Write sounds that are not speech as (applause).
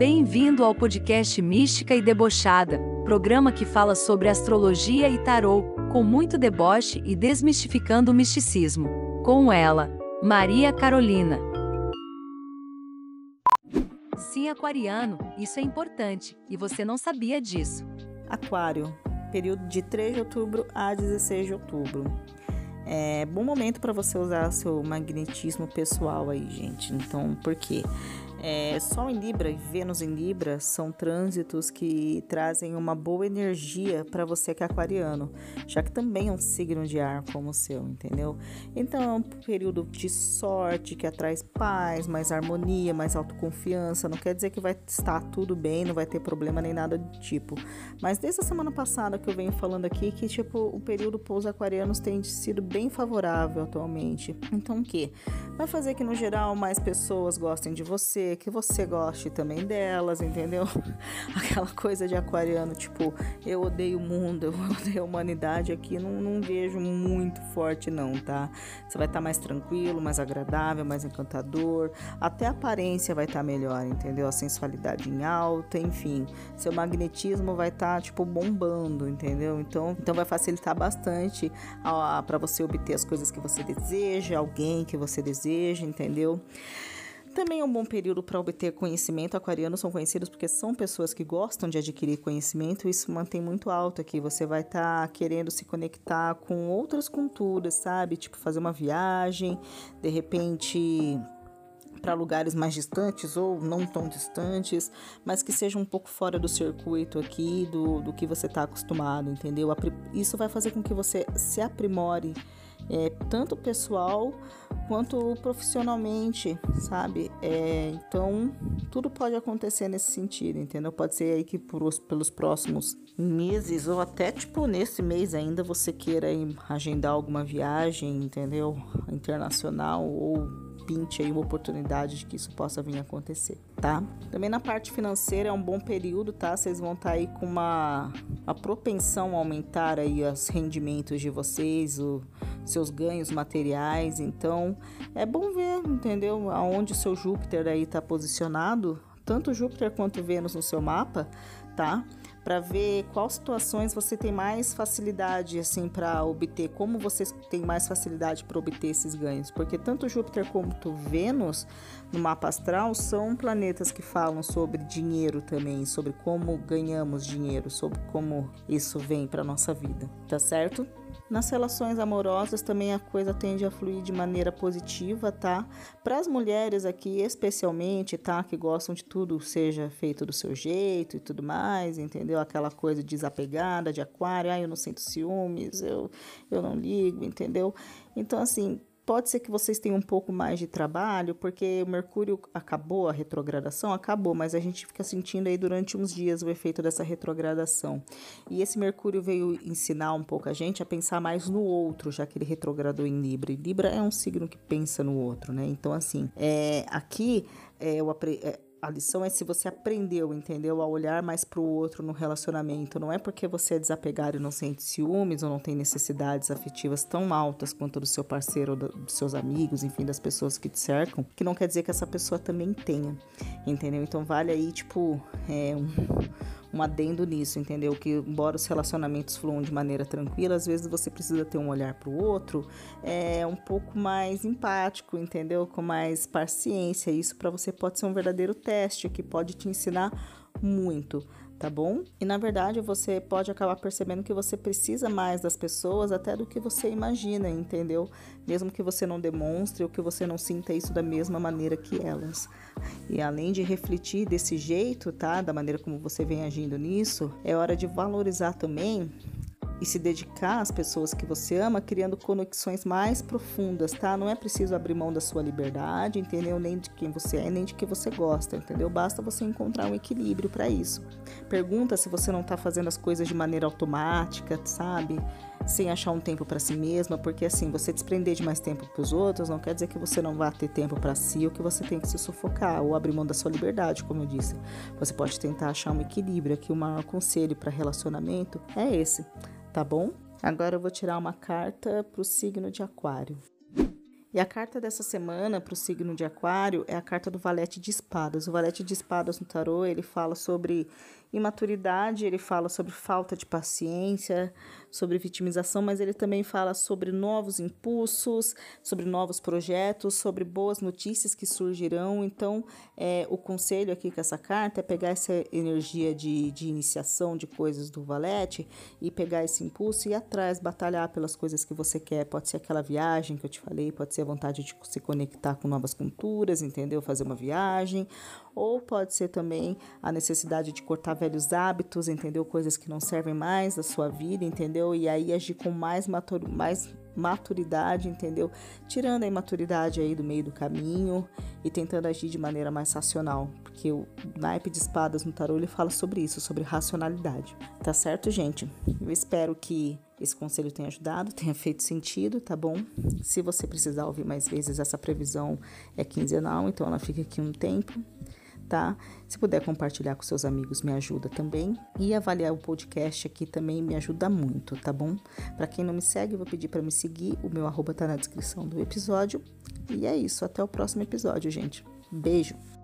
Bem-vindo ao podcast Mística e Debochada, programa que fala sobre astrologia e tarô, com muito deboche e desmistificando o misticismo. Com ela, Maria Carolina. Sim, aquariano, isso é importante, e você não sabia disso. Aquário, período de 3 de outubro a 16 de outubro. É bom momento para você usar seu magnetismo pessoal aí, gente. Então, por quê? É, Sol em Libra e Vênus em Libra são trânsitos que trazem uma boa energia para você que é aquariano, já que também é um signo de ar como o seu, entendeu? Então é um período de sorte que atrai paz, mais harmonia, mais autoconfiança. Não quer dizer que vai estar tudo bem, não vai ter problema nem nada do tipo. Mas desde a semana passada que eu venho falando aqui que tipo o período para os aquarianos tem sido bem favorável atualmente. Então o que? Vai fazer que no geral mais pessoas gostem de você que você goste também delas, entendeu? (laughs) Aquela coisa de aquariano, tipo, eu odeio o mundo, (laughs) eu odeio a humanidade aqui, não, não vejo muito forte, não, tá? Você vai estar tá mais tranquilo, mais agradável, mais encantador, até a aparência vai estar tá melhor, entendeu? A sensualidade em alta, enfim, seu magnetismo vai estar, tá, tipo, bombando, entendeu? Então, então vai facilitar bastante para você obter as coisas que você deseja, alguém que você deseja, entendeu? Também é um bom período para obter conhecimento. Aquarianos são conhecidos porque são pessoas que gostam de adquirir conhecimento. Isso mantém muito alto aqui. Você vai estar tá querendo se conectar com outras culturas, sabe? Tipo, fazer uma viagem, de repente para lugares mais distantes ou não tão distantes, mas que sejam um pouco fora do circuito aqui, do, do que você está acostumado, entendeu? Isso vai fazer com que você se aprimore é, tanto pessoal quanto profissionalmente, sabe? É, então, tudo pode acontecer nesse sentido, entendeu? Pode ser aí que por, pelos próximos meses ou até tipo nesse mês ainda você queira agendar alguma viagem, entendeu? Internacional ou pinte aí uma oportunidade de que isso possa vir a acontecer, tá? Também na parte financeira é um bom período, tá? Vocês vão estar tá aí com uma, uma propensão a aumentar aí os rendimentos de vocês, o, seus ganhos materiais. Então, é bom ver, entendeu? Aonde o seu Júpiter aí está posicionado, tanto Júpiter quanto Vênus no seu mapa, tá? para ver quais situações você tem mais facilidade assim para obter, como você tem mais facilidade para obter esses ganhos, porque tanto Júpiter quanto Vênus no mapa astral são planetas que falam sobre dinheiro também, sobre como ganhamos dinheiro, sobre como isso vem para nossa vida, tá certo? Nas relações amorosas também a coisa tende a fluir de maneira positiva, tá? Para as mulheres aqui, especialmente, tá? Que gostam de tudo seja feito do seu jeito e tudo mais, entendeu? Aquela coisa desapegada, de aquário, ah, eu não sinto ciúmes, eu, eu não ligo, entendeu? Então, assim, Pode ser que vocês tenham um pouco mais de trabalho, porque o Mercúrio acabou, a retrogradação acabou, mas a gente fica sentindo aí durante uns dias o efeito dessa retrogradação. E esse Mercúrio veio ensinar um pouco a gente a pensar mais no outro, já que ele retrogradou em Libra. E Libra é um signo que pensa no outro, né? Então, assim, é, aqui é, eu aprendi. É, a lição é se você aprendeu, entendeu? A olhar mais para o outro no relacionamento. Não é porque você é desapegado e não sente ciúmes ou não tem necessidades afetivas tão altas quanto do seu parceiro, dos seus amigos, enfim, das pessoas que te cercam, que não quer dizer que essa pessoa também tenha, entendeu? Então vale aí, tipo, é um um adendo nisso, entendeu? Que embora os relacionamentos fluam de maneira tranquila, às vezes você precisa ter um olhar para o outro é um pouco mais empático, entendeu? Com mais paciência. Isso para você pode ser um verdadeiro teste que pode te ensinar muito tá bom? E na verdade você pode acabar percebendo que você precisa mais das pessoas até do que você imagina, entendeu? Mesmo que você não demonstre ou que você não sinta isso da mesma maneira que elas. E além de refletir desse jeito, tá? Da maneira como você vem agindo nisso, é hora de valorizar também e se dedicar às pessoas que você ama, criando conexões mais profundas, tá? Não é preciso abrir mão da sua liberdade, entendeu? Nem de quem você é, nem de que você gosta, entendeu? Basta você encontrar um equilíbrio para isso. Pergunta se você não tá fazendo as coisas de maneira automática, sabe? Sem achar um tempo para si mesma, porque assim, você desprender de mais tempo para os outros não quer dizer que você não vá ter tempo para si ou que você tem que se sufocar ou abrir mão da sua liberdade, como eu disse. Você pode tentar achar um equilíbrio. Aqui o maior conselho para relacionamento é esse tá bom? Agora eu vou tirar uma carta para o signo de Aquário. E a carta dessa semana para o signo de Aquário é a carta do Valete de Espadas. O Valete de Espadas no tarô, ele fala sobre imaturidade, ele fala sobre falta de paciência, sobre vitimização, mas ele também fala sobre novos impulsos, sobre novos projetos, sobre boas notícias que surgirão. Então, é, o conselho aqui com essa carta é pegar essa energia de, de iniciação de coisas do Valete e pegar esse impulso e ir atrás, batalhar pelas coisas que você quer. Pode ser aquela viagem que eu te falei, pode ser a vontade de se conectar com novas culturas, entendeu? Fazer uma viagem, ou pode ser também a necessidade de cortar velhos hábitos, entendeu? Coisas que não servem mais da sua vida, entendeu? E aí agir com mais, matur mais maturidade, entendeu? Tirando a imaturidade aí do meio do caminho e tentando agir de maneira mais racional, porque o naipe de espadas no tarô ele fala sobre isso, sobre racionalidade. Tá certo, gente? Eu espero que esse conselho tenha ajudado, tenha feito sentido, tá bom? Se você precisar ouvir mais vezes, essa previsão é quinzenal, então ela fica aqui um tempo tá? Se puder compartilhar com seus amigos, me ajuda também. E avaliar o podcast aqui também me ajuda muito, tá bom? Para quem não me segue, eu vou pedir para me seguir. O meu arroba tá na descrição do episódio. E é isso. Até o próximo episódio, gente. Beijo!